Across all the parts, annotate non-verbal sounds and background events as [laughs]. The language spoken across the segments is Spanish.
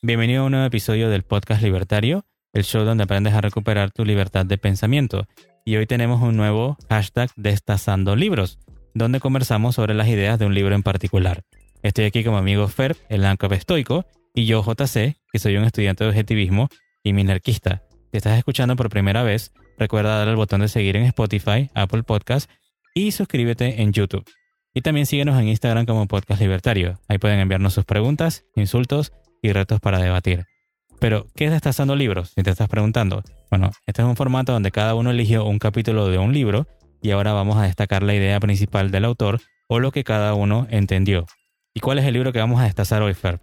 Bienvenido a un nuevo episodio del podcast Libertario, el show donde aprendes a recuperar tu libertad de pensamiento. Y hoy tenemos un nuevo hashtag Destazando Libros, donde conversamos sobre las ideas de un libro en particular. Estoy aquí como amigo Ferb, el ANCAP estoico, y yo JC, que soy un estudiante de objetivismo y minarquista. Si estás escuchando por primera vez, recuerda dar al botón de seguir en Spotify, Apple Podcast y suscríbete en YouTube. Y también síguenos en Instagram como Podcast Libertario. Ahí pueden enviarnos sus preguntas, insultos y retos para debatir. Pero, ¿qué es Destazando Libros? Si te estás preguntando. Bueno, este es un formato donde cada uno eligió un capítulo de un libro y ahora vamos a destacar la idea principal del autor o lo que cada uno entendió. ¿Y cuál es el libro que vamos a destazar hoy, Fer?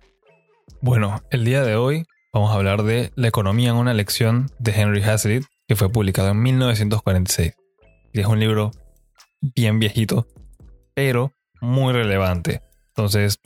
Bueno, el día de hoy vamos a hablar de La economía en una lección de Henry Hazlitt, que fue publicado en 1946. Y es un libro bien viejito, pero muy relevante. Entonces,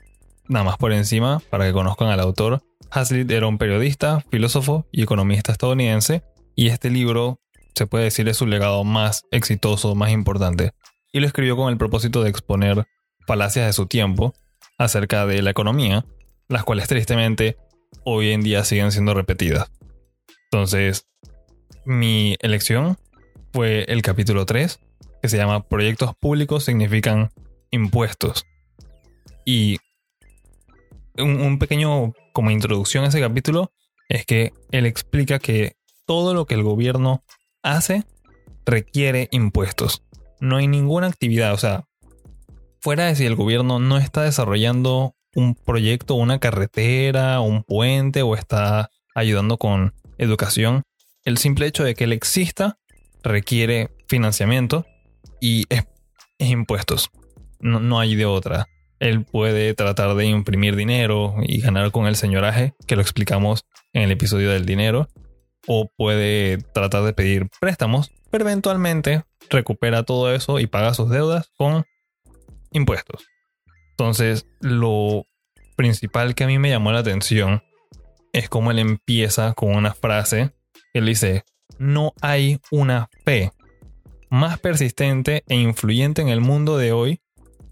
nada más por encima, para que conozcan al autor, Hazlitt era un periodista, filósofo y economista estadounidense, y este libro se puede decir es su legado más exitoso, más importante, y lo escribió con el propósito de exponer falacias de su tiempo acerca de la economía, las cuales tristemente hoy en día siguen siendo repetidas. Entonces, mi elección fue el capítulo 3, que se llama Proyectos públicos significan impuestos. Y un, pequeño como introducción a ese capítulo es que él explica que todo lo que el gobierno hace requiere impuestos. No hay ninguna actividad, o sea, fuera de si el gobierno no está desarrollando un proyecto, una carretera, un puente o está ayudando con educación, el simple hecho de que él exista requiere financiamiento y es, impuestos. No, no, hay de otra. Él puede tratar de imprimir dinero y ganar con el señoraje, que lo explicamos en el episodio del dinero, o puede tratar de pedir préstamos, pero eventualmente recupera todo eso y paga sus deudas con impuestos. Entonces, lo principal que a mí me llamó la atención es cómo él empieza con una frase. Él dice, no hay una fe más persistente e influyente en el mundo de hoy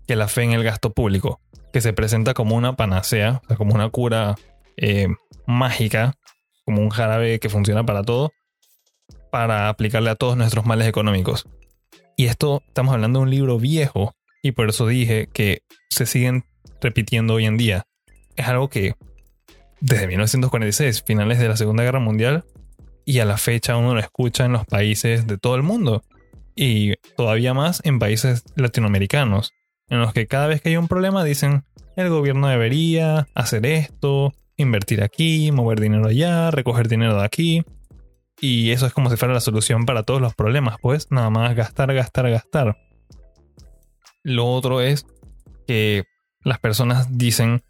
que la fe en el gasto público, que se presenta como una panacea, como una cura eh, mágica, como un jarabe que funciona para todo, para aplicarle a todos nuestros males económicos. Y esto estamos hablando de un libro viejo, y por eso dije que se siguen repitiendo hoy en día. Es algo que desde 1946, finales de la Segunda Guerra Mundial, y a la fecha uno lo escucha en los países de todo el mundo y todavía más en países latinoamericanos, en los que cada vez que hay un problema dicen el gobierno debería hacer esto, invertir aquí, mover dinero allá, recoger dinero de aquí. Y eso es como si fuera la solución para todos los problemas, pues nada más gastar, gastar, gastar. Lo otro es que las personas dicen,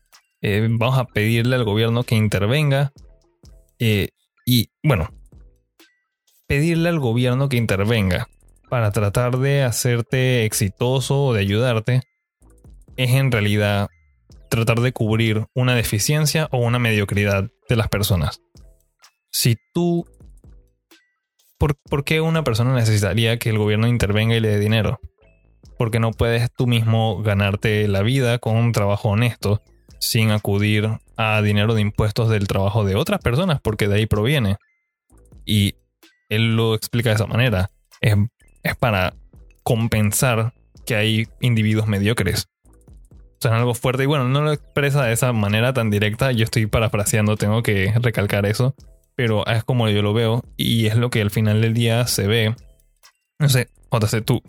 eh, vamos a pedirle al gobierno que intervenga. Eh, y bueno, pedirle al gobierno que intervenga para tratar de hacerte exitoso o de ayudarte es en realidad tratar de cubrir una deficiencia o una mediocridad de las personas. Si tú... ¿Por, qué una persona necesitaría que el gobierno intervenga y le dé dinero? Porque no puedes tú mismo ganarte la vida con un trabajo honesto sin acudir a dinero de impuestos del trabajo de otras personas, porque de ahí proviene. Y él lo explica de esa manera. Es es para compensar que hay individuos mediocres. O sea, algo fuerte. Y bueno, no lo expresa de esa manera tan directa. Yo estoy parafraseando, tengo que recalcar eso. Pero es como yo lo veo. Y es lo que al final del día se ve. No sé, JC, tú,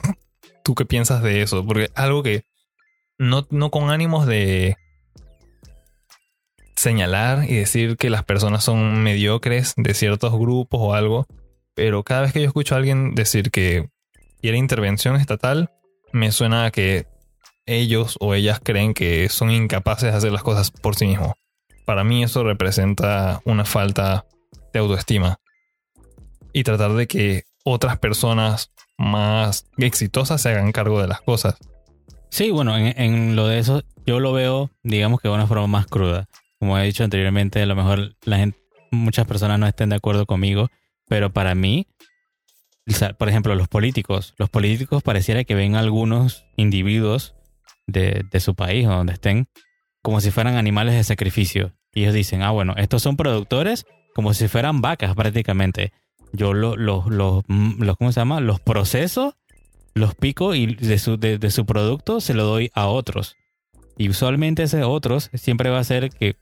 tú qué piensas de eso. Porque algo que no, no con ánimos de señalar y decir que las personas son mediocres de ciertos grupos o algo. Pero cada vez que yo escucho a alguien decir que y la intervención estatal, me suena a que ellos o ellas creen que son incapaces de hacer las cosas por sí mismos. Para mí eso representa una falta de autoestima. Y tratar de que otras personas más exitosas se hagan cargo de las cosas. Sí, bueno, en, lo de eso yo lo veo, digamos que de una forma más cruda. Como he dicho anteriormente, a lo mejor la gente, muchas personas no estén de acuerdo conmigo, pero para mí por ejemplo, los políticos. Los políticos pareciera que ven a algunos individuos de, su país o donde estén como si fueran animales de sacrificio. Y ellos dicen, ah, bueno, estos son productores como si fueran vacas prácticamente. Yo los, los, los, ¿cómo se llama? Los proceso, los pico y de su, de, su producto se lo doy a otros. Y usualmente ese otros siempre va a ser que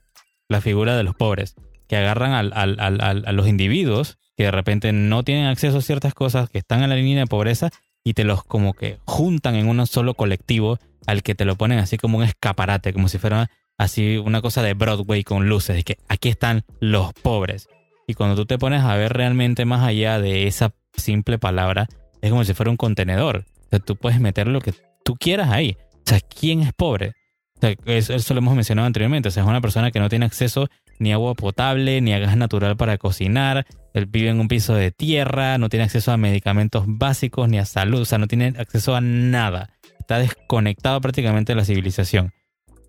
la figura de los pobres, que agarran al, al, al, a los individuos que de repente no tienen acceso a ciertas cosas, que están en la línea de pobreza y te los como que juntan en un solo colectivo al que te lo ponen así como un escaparate, como si fuera así una cosa de Broadway con luces, de que aquí están los pobres. Y cuando tú te pones a ver realmente más allá de esa simple palabra, es como si fuera un contenedor. O sea, tú puedes meter lo que tú quieras ahí. O sea, ¿quién es pobre? O sea, eso, lo hemos mencionado anteriormente. O sea, es una persona que no tiene acceso ni a agua potable, ni a gas natural para cocinar. Él vive en un piso de tierra, no tiene acceso a medicamentos básicos ni a salud. O sea, no tiene acceso a nada está desconectado prácticamente de la civilización.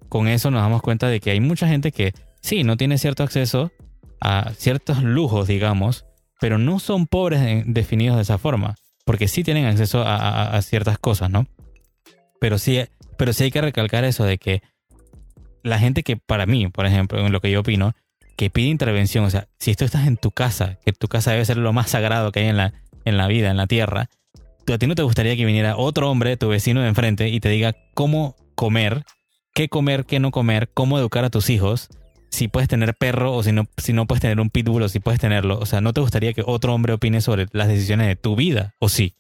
Con eso nos damos cuenta de que hay mucha gente que sí, no tiene cierto acceso a ciertos lujos, digamos, pero no son pobres definidos de esa forma, porque sí tienen acceso a, ciertas cosas, ¿no? Pero sí, pero sí hay que recalcar eso de que la gente que para mí, por ejemplo, en lo que yo opino, que pide intervención, o sea, si tú estás en tu casa, que tu casa debe ser lo más sagrado que hay en la, en la vida, en la tierra, a ti no te gustaría que viniera otro hombre, tu vecino de enfrente, y te diga cómo comer, qué comer, qué no comer, cómo educar a tus hijos, si puedes tener perro o si no, si no puedes tener un pitbull o si puedes tenerlo. O sea, no te gustaría que otro hombre opine sobre las decisiones de tu vida, o sí.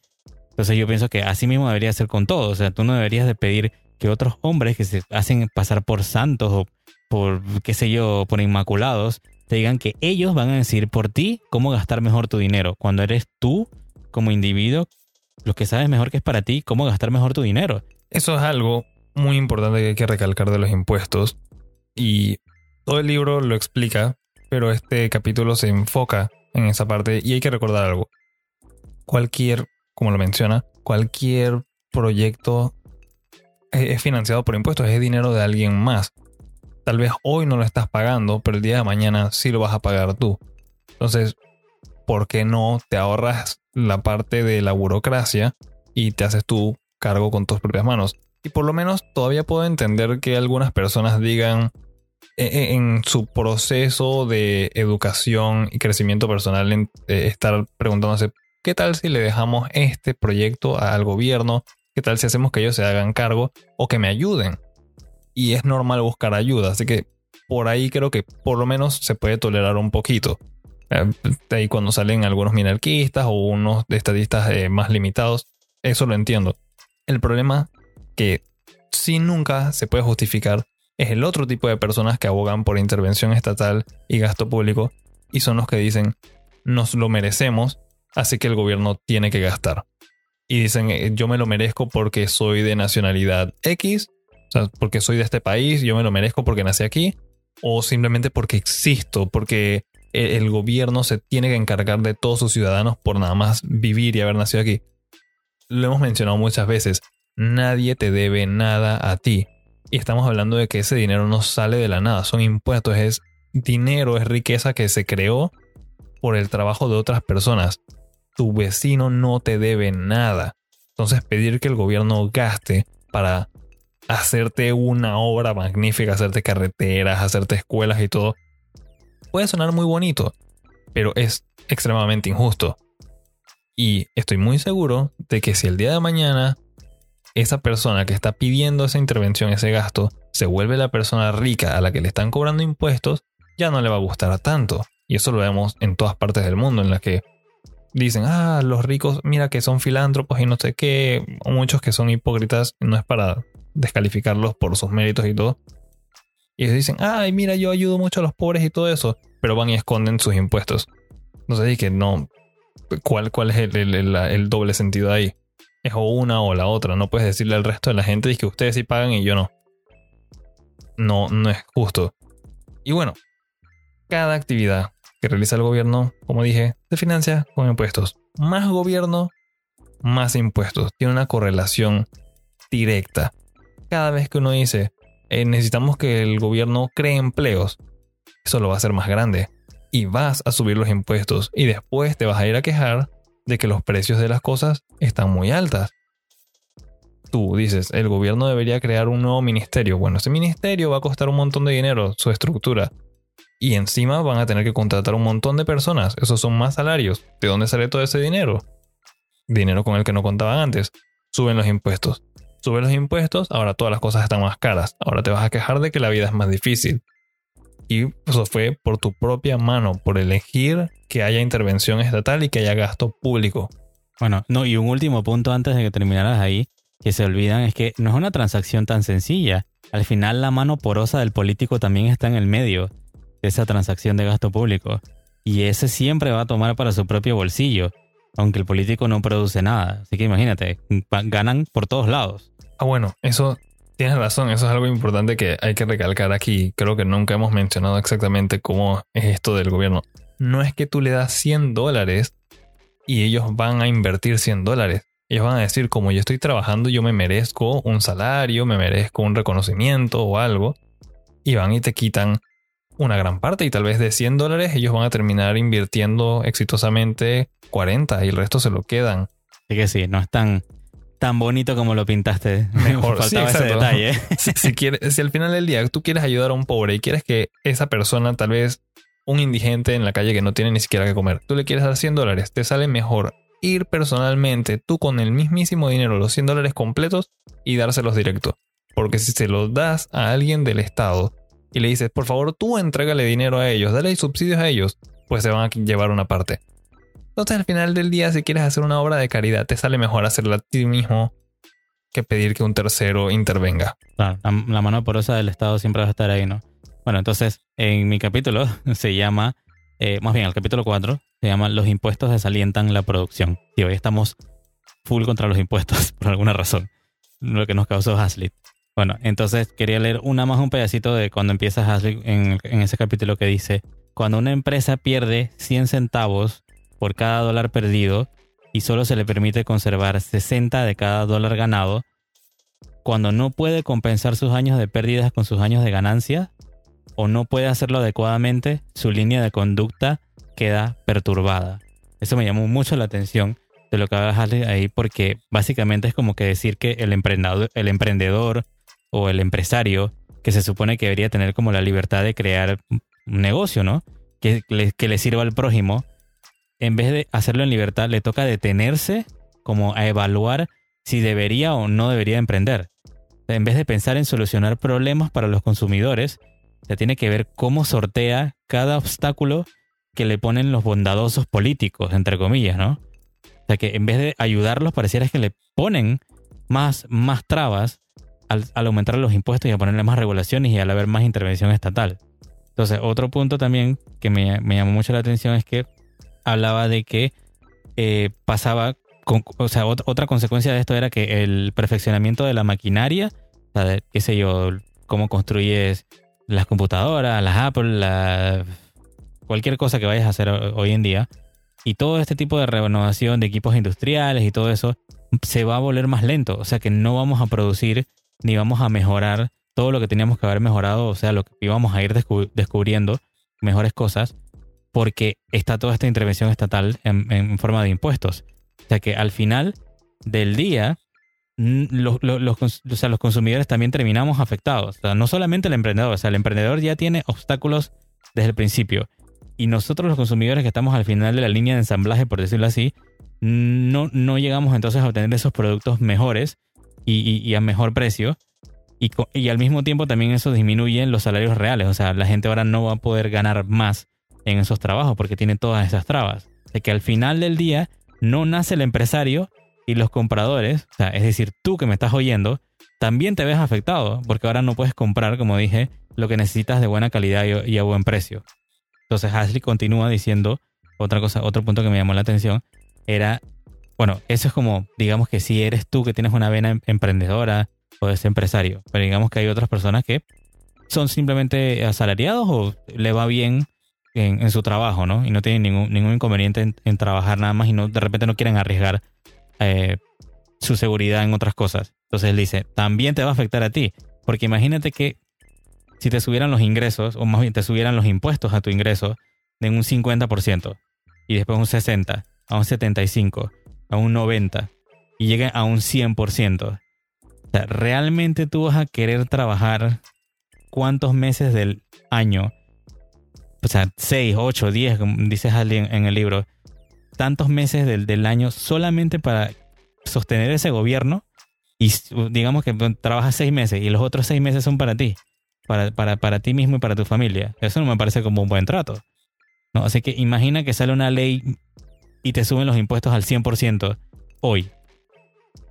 Entonces yo pienso que así mismo debería ser con todo. O sea, tú no deberías de pedir que otros hombres que se hacen pasar por santos o por, qué sé yo, por inmaculados, te digan que ellos van a decir por ti cómo gastar mejor tu dinero, cuando eres tú como individuo lo que sabes mejor que es para ti, cómo gastar mejor tu dinero. Eso es algo muy importante que hay que recalcar de los impuestos. Y todo el libro lo explica, pero este capítulo se enfoca en esa parte y hay que recordar algo. Cualquier, como lo menciona, cualquier proyecto es financiado por impuestos, es dinero de alguien más. Tal vez hoy no lo estás pagando, pero el día de mañana sí lo vas a pagar tú. Entonces, ¿por qué no te ahorras la parte de la burocracia y te haces tu cargo con tus propias manos? Y por lo menos todavía puedo entender que algunas personas digan e, e, en, su proceso de educación y crecimiento personal, eh, estar preguntándose, ¿qué tal si le dejamos este proyecto al gobierno? ¿Qué tal si hacemos que ellos se hagan cargo o que me ayuden? Y es normal buscar ayuda, así que por ahí creo que por lo menos se puede tolerar un poquito. Eh, ahí cuando salen algunos minarquistas o unos estadistas eh, más limitados, eso lo entiendo. El problema que si nunca se puede justificar es el otro tipo de personas que abogan por intervención estatal y gasto público y son los que dicen nos lo merecemos, así que el gobierno tiene que gastar. Y dicen eh, yo me lo merezco porque soy de nacionalidad X, o sea, porque soy de este país, yo me lo merezco porque nací aquí, o simplemente porque existo, porque e-, el gobierno se tiene que encargar de todos sus ciudadanos por nada más vivir y haber nacido aquí. Lo hemos mencionado muchas veces, nadie te debe nada a ti. Y estamos hablando de que ese dinero no sale de la nada, son impuestos, es dinero, es riqueza que se creó por el trabajo de otras personas. Tu vecino no te debe nada. Entonces pedir que el gobierno gaste para hacerte una obra magnífica, hacerte carreteras, hacerte escuelas y todo, puede sonar muy bonito, pero es extremadamente injusto. Y estoy muy seguro de que si el día de mañana esa persona que está pidiendo esa intervención, ese gasto, se vuelve la persona rica a la que le están cobrando impuestos, ya no le va a gustar tanto. Y eso lo vemos en todas partes del mundo, en las que dicen, ah, los ricos, mira que son filántropos y no sé qué, muchos que son hipócritas, no es para descalificarlos por sus méritos y todo, y dicen, ay, mira, yo ayudo mucho a los pobres y todo eso, pero van y esconden sus impuestos. Sé, que no. ¿Cuál, cuál es el, doble sentido ahí? Es o una o la otra. No puedes decirle al resto de la gente que ustedes sí pagan y yo no. No, no es justo. Y bueno, cada actividad que realiza el gobierno, como dije, se financia con impuestos. Más gobierno, más impuestos. Tiene una correlación directa. Cada vez que uno dice, eh, necesitamos que el gobierno cree empleos. Eso lo va a hacer más grande. Y vas a subir los impuestos y después te vas a ir a quejar de que los precios de las cosas están muy altas. tú dices, el gobierno debería crear un nuevo ministerio. Bueno, ese ministerio va a costar un montón de dinero, su estructura. Y encima van a tener que contratar un montón de personas. Esos son más salarios. ¿De dónde sale todo ese dinero? Dinero con el que no contaban antes. Suben los impuestos. Suben los impuestos, ahora todas las cosas están más caras. Ahora te vas a quejar de que la vida es más difícil. Y eso fue por tu propia mano, por elegir que haya intervención estatal y que haya gasto público. Bueno, no, y un último punto antes de que terminaras ahí, que se olvidan, es que no es una transacción tan sencilla. Al final la mano porosa del político también está en el medio esa transacción de gasto público. Y ese siempre va a tomar para su propio bolsillo, aunque el político no produce nada. Así que imagínate, ganan por todos lados. Ah, bueno, eso tienes razón, eso es algo importante que hay que recalcar aquí. Creo que nunca hemos mencionado exactamente cómo es esto del gobierno. No es que tú le das 100 dólares y ellos van a invertir 100 dólares. Ellos van a decir, como yo estoy trabajando, yo me merezco un salario, me merezco un reconocimiento o algo. Y van y te quitan una gran parte y tal vez de 100 dólares ellos van a terminar invirtiendo exitosamente 40 y el resto se lo quedan. Así que sí, no es tan, tan bonito como lo pintaste. [laughs] Mejor, faltaba ese detalle. [laughs] si, si, si al final del día tú quieres ayudar a un pobre y quieres que esa persona, tal vez un indigente en la calle que no tiene ni siquiera que comer, tú le quieres dar 100 dólares, te sale mejor ir personalmente tú con el mismísimo dinero, los 100 dólares completos, y dárselos directo. Porque si se los das a alguien del Estado y le dices, por favor, tú entrégale dinero a ellos, dale subsidios a ellos, pues se van a llevar una parte. Entonces al final del día, si quieres hacer una obra de caridad, te sale mejor hacerla a ti mismo que pedir que un tercero intervenga. la, mano porosa del Estado siempre va a estar ahí, ¿no? Bueno, entonces en mi capítulo [laughs] se llama, eh, más bien el capítulo 4, se llama Los impuestos desalientan la producción. Y hoy estamos full contra los impuestos [laughs] por alguna razón, lo que nos causó Hazlitt. Bueno, entonces quería leer una más un pedacito de cuando empieza Hazlitt en, ese capítulo que dice, cuando una empresa pierde 100 centavos por cada dólar perdido y solo se le permite conservar 60 de cada dólar ganado, cuando no puede compensar sus años de pérdidas con sus años de ganancia o no puede hacerlo adecuadamente, su línea de conducta queda perturbada. Eso me llamó mucho la atención de lo que va a ahí porque básicamente es como que decir que el emprendedor, el emprendedor o el empresario que se supone que debería tener como la libertad de crear un negocio, ¿no? Que le, que le sirva al prójimo, en vez de hacerlo en libertad, le toca detenerse como a evaluar si debería o no debería emprender. En vez de pensar en solucionar problemas para los consumidores, se tiene que ver cómo sortea cada obstáculo que le ponen los bondadosos políticos, entre comillas, ¿no? O sea que en vez de ayudarlos, pareciera que le ponen más, más trabas al, aumentar los impuestos y a ponerle más regulaciones y al haber más intervención estatal. Entonces, otro punto también que me, llamó mucho la atención es que hablaba de que eh, pasaba, o sea, otra, consecuencia de esto era que el perfeccionamiento de la maquinaria, o sea, qué sé yo, cómo construyes las computadoras, las Apple, la cualquier cosa que vayas a hacer hoy en día. Y todo este tipo de renovación de equipos industriales y todo eso se va a volver más lento. O sea que no vamos a producir ni vamos a mejorar todo lo que teníamos que haber mejorado, o sea, lo que íbamos a ir descubriendo, mejores cosas, porque está toda esta intervención estatal en, forma de impuestos. O sea que al final del día, los, los consumidores también terminamos afectados. O sea, no solamente el emprendedor, o sea, el emprendedor ya tiene obstáculos desde el principio y nosotros los consumidores que estamos al final de la línea de ensamblaje, por decirlo así, no, no llegamos entonces a obtener esos productos mejores y, a mejor precio. Y, y, al mismo tiempo también eso disminuye los salarios reales. O sea, la gente ahora no va a poder ganar más en esos trabajos porque tiene todas esas trabas. De que al final del día no nace el empresario y los compradores, o sea, es decir, tú que me estás oyendo, también te ves afectado porque ahora no puedes comprar, como dije, lo que necesitas de buena calidad y a buen precio. Entonces Ashley continúa diciendo otra cosa, otro punto que me llamó la atención era, bueno, eso es como, digamos que si eres tú que tienes una vena em, emprendedora o eres empresario, pero digamos que hay otras personas que son simplemente asalariados o le va bien en, su trabajo, ¿no? Y no tienen ningún, ningún inconveniente en, trabajar nada más y no, de repente no quieren arriesgar eh, su seguridad en otras cosas. Entonces él dice, también te va a afectar a ti, porque imagínate que si te subieran los ingresos, o más bien te subieran los impuestos a tu ingreso de un 50%, y después un 60%, a un 75%, a un 90%, y lleguen a un 100%. sea, ¿realmente tú vas a querer trabajar cuántos meses del año? O sea, 6, 8, 10, como dices alguien en el libro. Tantos meses del, del año solamente para sostener ese gobierno y digamos que trabajas seis meses y los otros seis meses son para ti, para, para, para ti mismo y para tu familia. Eso no me parece como un buen trato. ¿no? Así que imagina que sale una ley y te suben los impuestos al 100% hoy.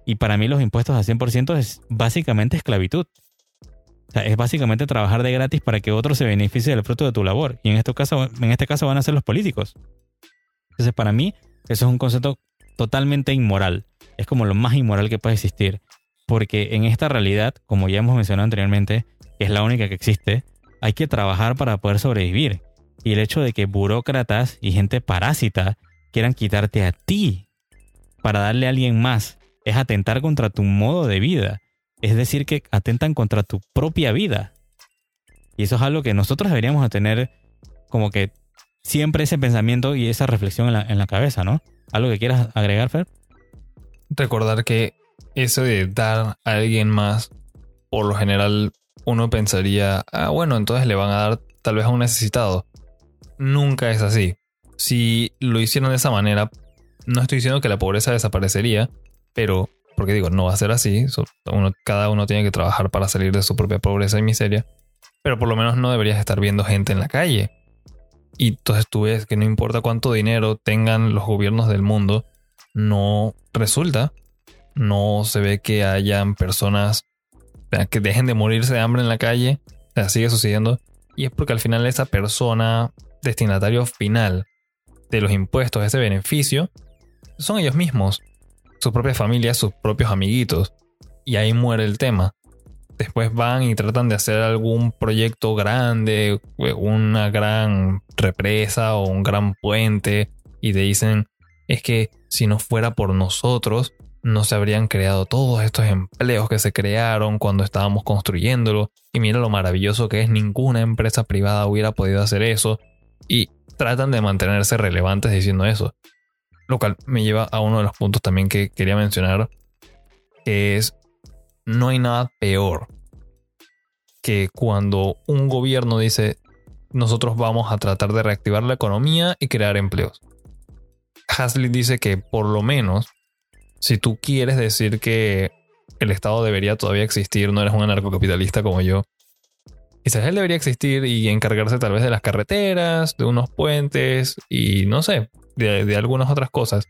Y para mí los impuestos al 100% es básicamente esclavitud. O sea, es básicamente trabajar de gratis para que otro se beneficie del fruto de tu labor. Y en este caso, en este caso van a ser los políticos. Entonces, para mí, eso es un concepto totalmente inmoral. Es como lo más inmoral que puede existir. Porque en esta realidad, como ya hemos mencionado anteriormente, que es la única que existe, hay que trabajar para poder sobrevivir. Y el hecho de que burócratas y gente parásita quieran quitarte a ti para darle a alguien más es atentar contra tu modo de vida. Es decir, que atentan contra tu propia vida. Y eso es algo que nosotros deberíamos tener como que siempre ese pensamiento y esa reflexión en la, en la cabeza, ¿no? ¿Algo que quieras agregar, Fer? Recordar que eso de dar a alguien más, por lo general uno pensaría, ah, bueno, entonces le van a dar tal vez a un necesitado. Nunca es así. Si lo hicieron de esa manera, no estoy diciendo que la pobreza desaparecería, pero, porque digo, no va a ser así. Cada uno tiene que trabajar para salir de su propia pobreza y miseria. Pero por lo menos no deberías estar viendo gente en la calle. Y entonces tú ves que no importa cuánto dinero tengan los gobiernos del mundo, no resulta no se ve que hayan personas que dejen de morirse de hambre en la calle. O sigue sucediendo. Y es porque al final esa persona, destinatario final de los impuestos, ese beneficio, son ellos mismos, sus propias familias, sus propios amiguitos. Y ahí muere el tema. Después van y tratan de hacer algún proyecto grande, una gran represa o un gran puente, y te dicen, es que si no fuera por nosotros, no se habrían creado todos estos empleos que se crearon cuando estábamos construyéndolo. Y mira lo maravilloso que es, ninguna empresa privada hubiera podido hacer eso. Y tratan de mantenerse relevantes diciendo eso. Lo cual me lleva a uno de los puntos también que quería mencionar, que es, no hay nada peor que cuando un gobierno dice, nosotros vamos a tratar de reactivar la economía y crear empleos. Hasley dice que por lo menos si tú quieres decir que el Estado debería todavía existir, no eres un anarcocapitalista como yo, quizás él debería existir y encargarse tal vez de las carreteras, de unos puentes y no sé, de, algunas otras cosas.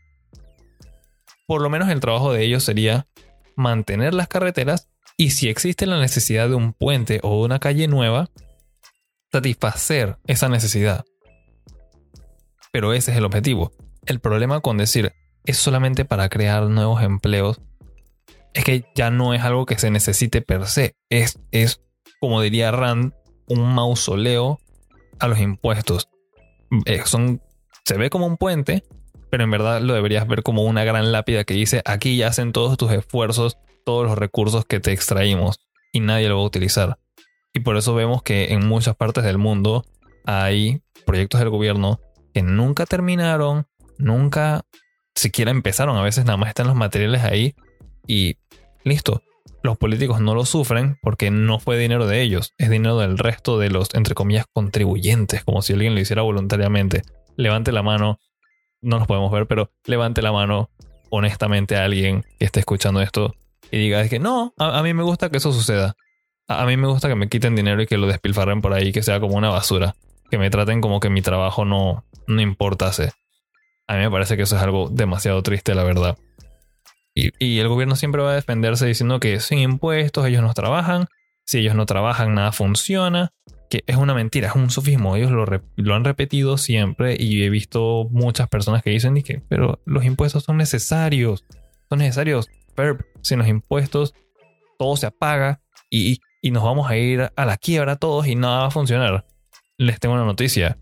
Por lo menos el trabajo de ellos sería mantener las carreteras y si existe la necesidad de un puente o una calle nueva, satisfacer esa necesidad. Pero ese es el objetivo. El problema con decir es solamente para crear nuevos empleos, es que ya no es algo que se necesite per se. Es, es como diría Rand, un mausoleo a los impuestos. Eh, son, se ve como un puente, pero en verdad lo deberías ver como una gran lápida que dice, aquí ya hacen todos tus esfuerzos, todos los recursos que te extraímos y nadie lo va a utilizar. Y por eso vemos que en muchas partes del mundo hay proyectos del gobierno que nunca terminaron, nunca siquiera empezaron. A veces nada más están los materiales ahí y listo. Los políticos no lo sufren porque no fue dinero de ellos, es dinero del resto de los, entre comillas, contribuyentes, como si alguien lo hiciera voluntariamente. Levante la mano, no los podemos ver, pero levante la mano honestamente a alguien que esté escuchando esto y diga, es que no, a, mí me gusta que eso suceda. A, a, mí me gusta que me quiten dinero y que lo despilfarren por ahí, que sea como una basura. Que me traten como que mi trabajo no, no importase. A mí me parece que eso es algo demasiado triste, la verdad. Y, el gobierno siempre va a defenderse diciendo que sin impuestos ellos no trabajan, si ellos no trabajan nada funciona, que es una mentira, es un sofismo, ellos lo, han repetido siempre y he visto muchas personas que dicen que, pero los impuestos son necesarios, son necesarios, pero sin los impuestos todo se apaga y, y nos vamos a ir a la quiebra todos y nada va a funcionar. Les tengo una noticia.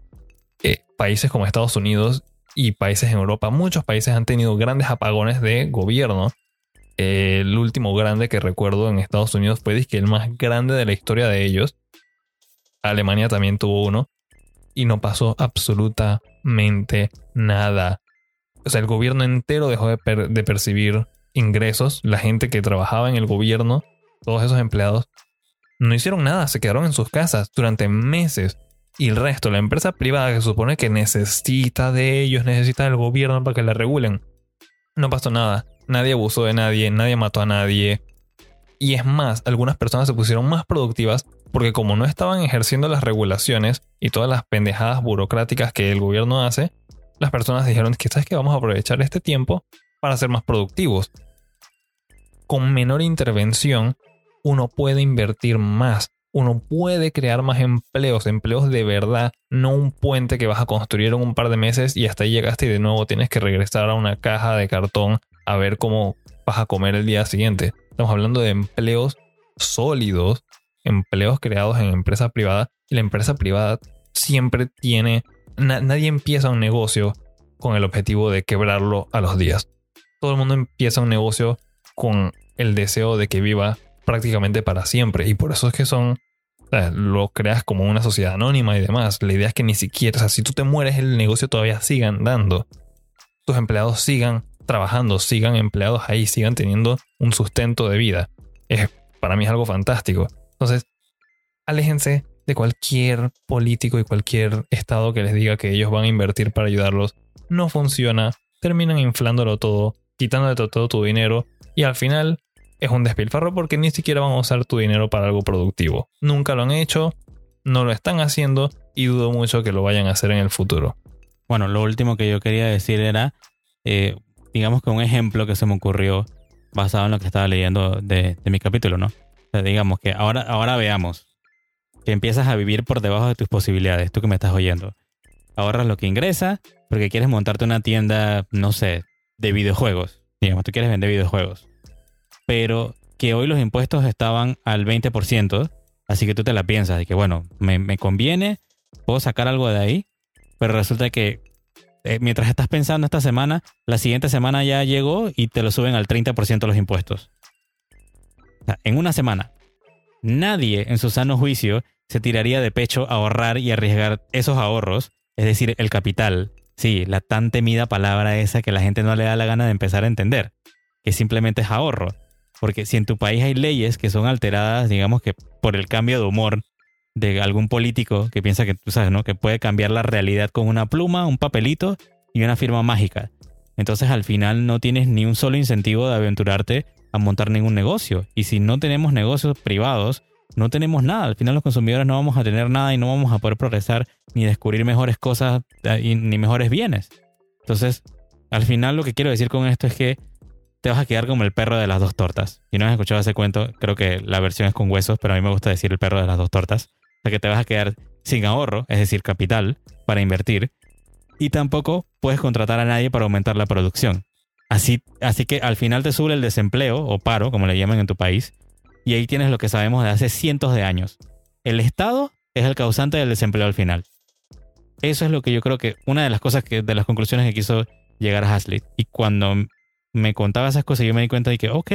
Eh, países como Estados Unidos y países en Europa, muchos países han tenido grandes apagones de gobierno. El último grande que recuerdo en Estados Unidos fue el más grande de la historia de ellos. Alemania también tuvo uno y no pasó absolutamente nada. O sea, el gobierno entero dejó de, de percibir ingresos. La gente que trabajaba en el gobierno todos esos empleados, no hicieron nada, se quedaron en sus casas durante meses. Y el resto, la empresa privada que se supone que necesita de ellos, necesita del gobierno para que la regulen, no pasó nada. Nadie abusó de nadie, nadie mató a nadie. Y es más, algunas personas se pusieron más productivas porque como no estaban ejerciendo las regulaciones y todas las pendejadas burocráticas que el gobierno hace, las personas dijeron que sabes que vamos a aprovechar este tiempo para ser más productivos. Con menor intervención, uno puede invertir más, uno puede crear más empleos, empleos de verdad, no un puente que vas a construir en un par de meses y hasta ahí llegaste y de nuevo tienes que regresar a una caja de cartón a ver cómo vas a comer el día siguiente. Estamos hablando de empleos sólidos, empleos creados en empresa privada y la empresa privada siempre tiene, nadie empieza un negocio con el objetivo de quebrarlo a los días. Todo el mundo empieza un negocio con el deseo de que viva prácticamente para siempre y por eso es que son lo creas como una sociedad anónima y demás. La idea es que ni siquiera, o sea, si tú te mueres, el negocio todavía siga andando. Tus empleados sigan trabajando, sigan empleados ahí, sigan teniendo un sustento de vida. Es, para mí es algo fantástico. Entonces, aléjense de cualquier político y cualquier estado que les diga que ellos van a invertir para ayudarlos. No funciona, terminan inflándolo todo, quitándote todo tu dinero y al final es un despilfarro porque ni siquiera van a usar tu dinero para algo productivo. Nunca lo han hecho, no lo están haciendo y dudo mucho que lo vayan a hacer en el futuro. Bueno, lo último que yo quería decir era, eh, digamos que un ejemplo que se me ocurrió basado en lo que estaba leyendo de, mi capítulo, ¿no? O sea, digamos que ahora, ahora veamos que empiezas a vivir por debajo de tus posibilidades, tú que me estás oyendo. Ahorras lo que ingresa porque quieres montarte una tienda, no sé, de videojuegos. Digamos, tú quieres vender videojuegos pero que hoy los impuestos estaban al 20%, así que tú te la piensas, de que bueno, me, conviene, puedo sacar algo de ahí, pero resulta que eh, mientras estás pensando esta semana, la siguiente semana ya llegó y te lo suben al 30% los impuestos. en una semana, nadie en su sano juicio se tiraría de pecho a ahorrar y arriesgar esos ahorros, es decir, el capital. Sí, la tan temida palabra esa que la gente no le da la gana de empezar a entender, que simplemente es ahorro. Porque si en tu país hay leyes que son alteradas, digamos que por el cambio de humor de algún político que piensa que tú sabes, ¿no? Que puede cambiar la realidad con una pluma, un papelito y una firma mágica. Entonces al final no tienes ni un solo incentivo de aventurarte a montar ningún negocio. Y si no tenemos negocios privados, no tenemos nada. Al final los consumidores no vamos a tener nada y no vamos a poder progresar ni descubrir mejores cosas eh, ni mejores bienes. Entonces, al final lo que quiero decir con esto es que te vas a quedar como el perro de las dos tortas. Si no has escuchado ese cuento, creo que la versión es con huesos, pero a mí me gusta decir el perro de las dos tortas. O sea que te vas a quedar sin ahorro, es decir, capital, para invertir. Y tampoco puedes contratar a nadie para aumentar la producción. Así, así que al final te sube el desempleo o paro, como le llaman en tu país. Y ahí tienes lo que sabemos de hace cientos de años. El Estado es el causante del desempleo al final. Eso es lo que yo creo que una de las cosas que, de las conclusiones que quiso llegar a Hazlitt. Y cuando me contaba esas cosas y yo me di cuenta de que, ok,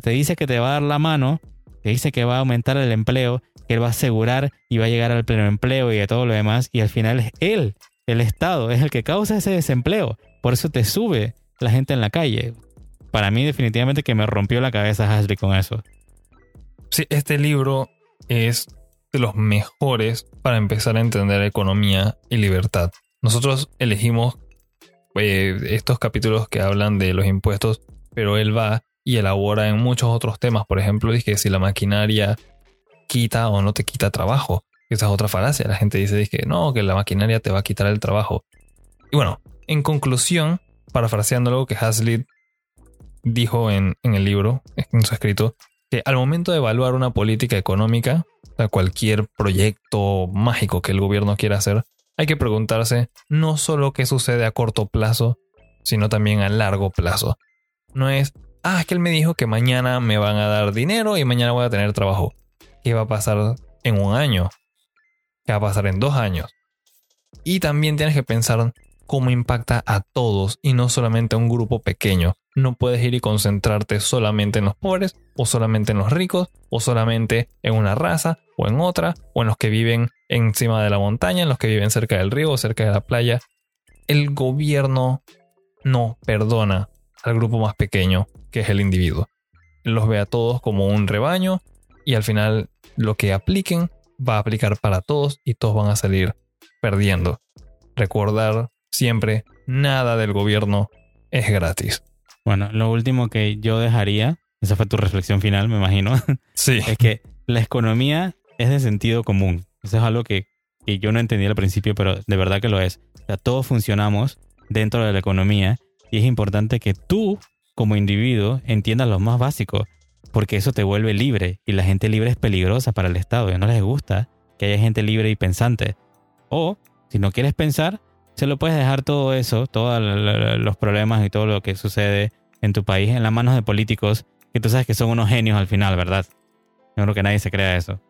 te dice que te va a dar la mano, te dice que va a aumentar el empleo, que él va a asegurar y va a llegar al pleno empleo y a todo lo demás, y al final es él, el Estado, es el que causa ese desempleo. Por eso te sube la gente en la calle. Para mí definitivamente que me rompió la cabeza Ashley con eso. Sí, este libro es de los mejores para empezar a entender economía y libertad. Nosotros elegimos eh, estos capítulos que hablan de los impuestos, pero él va y elabora en muchos otros temas. Por ejemplo, dice que si la maquinaria quita o no te quita trabajo. Esa es otra falacia. La gente dice, que no, que la maquinaria te va a quitar el trabajo. Y bueno, en conclusión, parafraseando algo que Hazlitt dijo en, en el libro, en su escrito, que al momento de evaluar una política económica, o cualquier proyecto mágico que el gobierno quiera hacer, hay que preguntarse no solo qué sucede a corto plazo, sino también a largo plazo. No es, ah, es que él me dijo que mañana me van a dar dinero y mañana voy a tener trabajo. ¿Qué va a pasar en un año? ¿Qué va a pasar en dos años? Y también tienes que pensar cómo impacta a todos y no solamente a un grupo pequeño. No puedes ir y concentrarte solamente en los pobres, o solamente en los ricos, o solamente en una raza, o en otra, o en los que viven encima de la montaña, en los que viven cerca del río o cerca de la playa. El gobierno no perdona al grupo más pequeño, que es el individuo. los ve a todos como un rebaño y al final lo que apliquen va a aplicar para todos y todos van a salir perdiendo. Recordar siempre, nada del gobierno es gratis. Bueno, lo último que yo dejaría, esa fue tu reflexión final, me imagino, [laughs] Sí, es que la economía es de sentido común. Eso es algo que, que yo no entendía al principio, pero de verdad que lo es. O sea, todos funcionamos dentro de la economía y es importante que tú, como individuo, entiendas lo más básico, porque eso te vuelve libre y la gente libre es peligrosa para el Estado y no les gusta que haya gente libre y pensante. O, si no quieres pensar, se lo puedes dejar todo eso, todos los problemas y todo lo que sucede en tu país en las manos de políticos que tú sabes que son unos genios al final, ¿verdad? Yo creo que nadie se crea eso.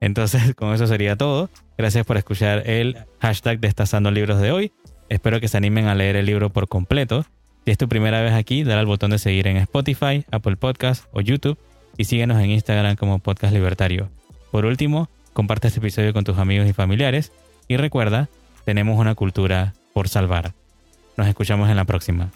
Entonces, [laughs] con eso sería todo. Gracias por escuchar el hashtag Destazando Libros de hoy. Espero que se animen a leer el libro por completo. Si es tu primera vez aquí, dale al botón de seguir en Spotify, Apple Podcast o YouTube y síguenos en Instagram como Podcast Libertario. Por último, comparte este episodio con tus amigos y familiares y recuerda, tenemos una cultura por salvar. Nos escuchamos en la próxima.